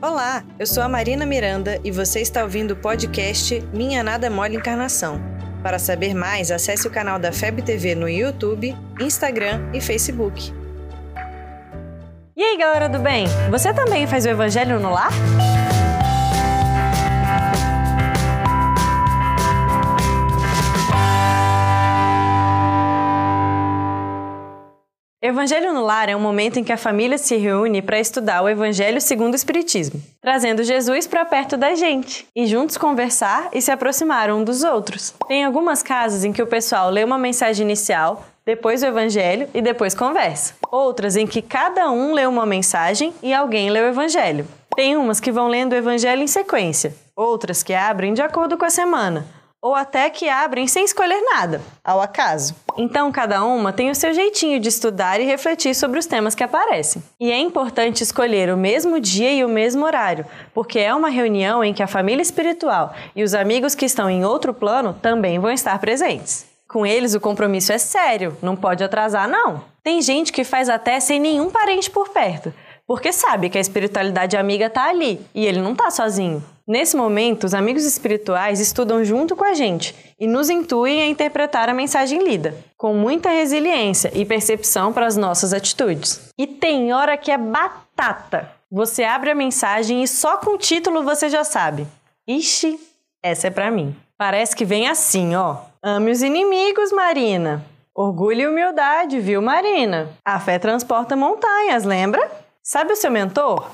Olá, eu sou a Marina Miranda e você está ouvindo o podcast Minha Nada Mole Encarnação. Para saber mais, acesse o canal da FEB TV no YouTube, Instagram e Facebook. E aí, galera do bem? Você também faz o Evangelho no lar? Evangelho no Lar é um momento em que a família se reúne para estudar o Evangelho segundo o Espiritismo, trazendo Jesus para perto da gente e juntos conversar e se aproximar um dos outros. Tem algumas casas em que o pessoal lê uma mensagem inicial, depois o Evangelho e depois conversa. Outras em que cada um lê uma mensagem e alguém lê o Evangelho. Tem umas que vão lendo o Evangelho em sequência, outras que abrem de acordo com a semana ou até que abrem sem escolher nada, ao acaso. Então, cada uma tem o seu jeitinho de estudar e refletir sobre os temas que aparecem. E é importante escolher o mesmo dia e o mesmo horário, porque é uma reunião em que a família espiritual e os amigos que estão em outro plano também vão estar presentes. Com eles, o compromisso é sério, não pode atrasar, não. Tem gente que faz até sem nenhum parente por perto, porque sabe que a espiritualidade amiga está ali e ele não está sozinho. Nesse momento, os amigos espirituais estudam junto com a gente e nos intuem a interpretar a mensagem lida, com muita resiliência e percepção para as nossas atitudes. E tem hora que é batata. Você abre a mensagem e só com o título você já sabe. Ixi, essa é para mim. Parece que vem assim, ó. Ame os inimigos, Marina. Orgulho e humildade, viu, Marina? A fé transporta montanhas, lembra? Sabe o seu mentor?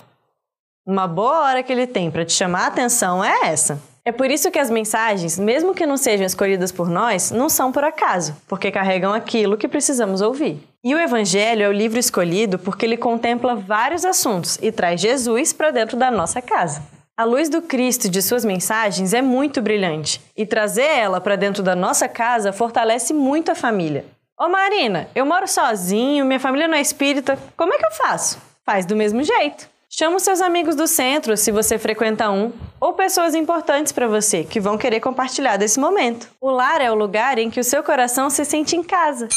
Uma boa hora que ele tem para te chamar a atenção é essa. É por isso que as mensagens, mesmo que não sejam escolhidas por nós, não são por acaso, porque carregam aquilo que precisamos ouvir. E o Evangelho é o livro escolhido porque ele contempla vários assuntos e traz Jesus para dentro da nossa casa. A luz do Cristo de suas mensagens é muito brilhante e trazer ela para dentro da nossa casa fortalece muito a família. Ô Marina, eu moro sozinho, minha família não é espírita, como é que eu faço? Faz do mesmo jeito. Chama os seus amigos do centro, se você frequenta um, ou pessoas importantes para você que vão querer compartilhar desse momento. O lar é o lugar em que o seu coração se sente em casa.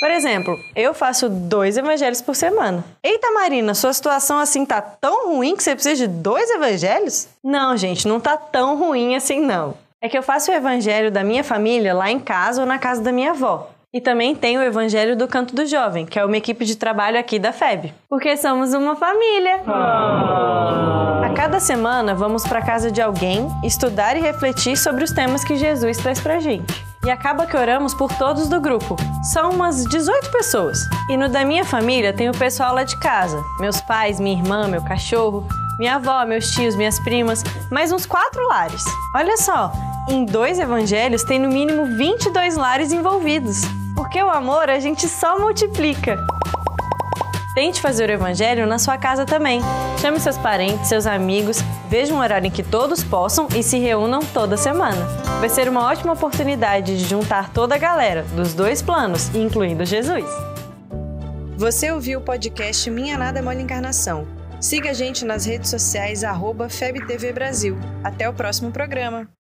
Por exemplo, eu faço dois evangelhos por semana. Eita, Marina, sua situação assim tá tão ruim que você precisa de dois evangelhos? Não, gente, não tá tão ruim assim não. É que eu faço o evangelho da minha família lá em casa ou na casa da minha avó. E também tem o Evangelho do Canto do Jovem, que é uma equipe de trabalho aqui da FEB. Porque somos uma família. Ah. A cada semana vamos para casa de alguém estudar e refletir sobre os temas que Jesus traz pra gente. E acaba que oramos por todos do grupo. São umas 18 pessoas. E no da minha família tem o pessoal lá de casa: meus pais, minha irmã, meu cachorro, minha avó, meus tios, minhas primas, mais uns quatro lares. Olha só, em dois evangelhos tem no mínimo 22 lares envolvidos. Porque o amor a gente só multiplica. Tente fazer o evangelho na sua casa também. Chame seus parentes, seus amigos, veja um horário em que todos possam e se reúnam toda semana. Vai ser uma ótima oportunidade de juntar toda a galera, dos dois planos, incluindo Jesus. Você ouviu o podcast Minha Nada é Mole Encarnação. Siga a gente nas redes sociais, arroba FebTV Brasil. Até o próximo programa.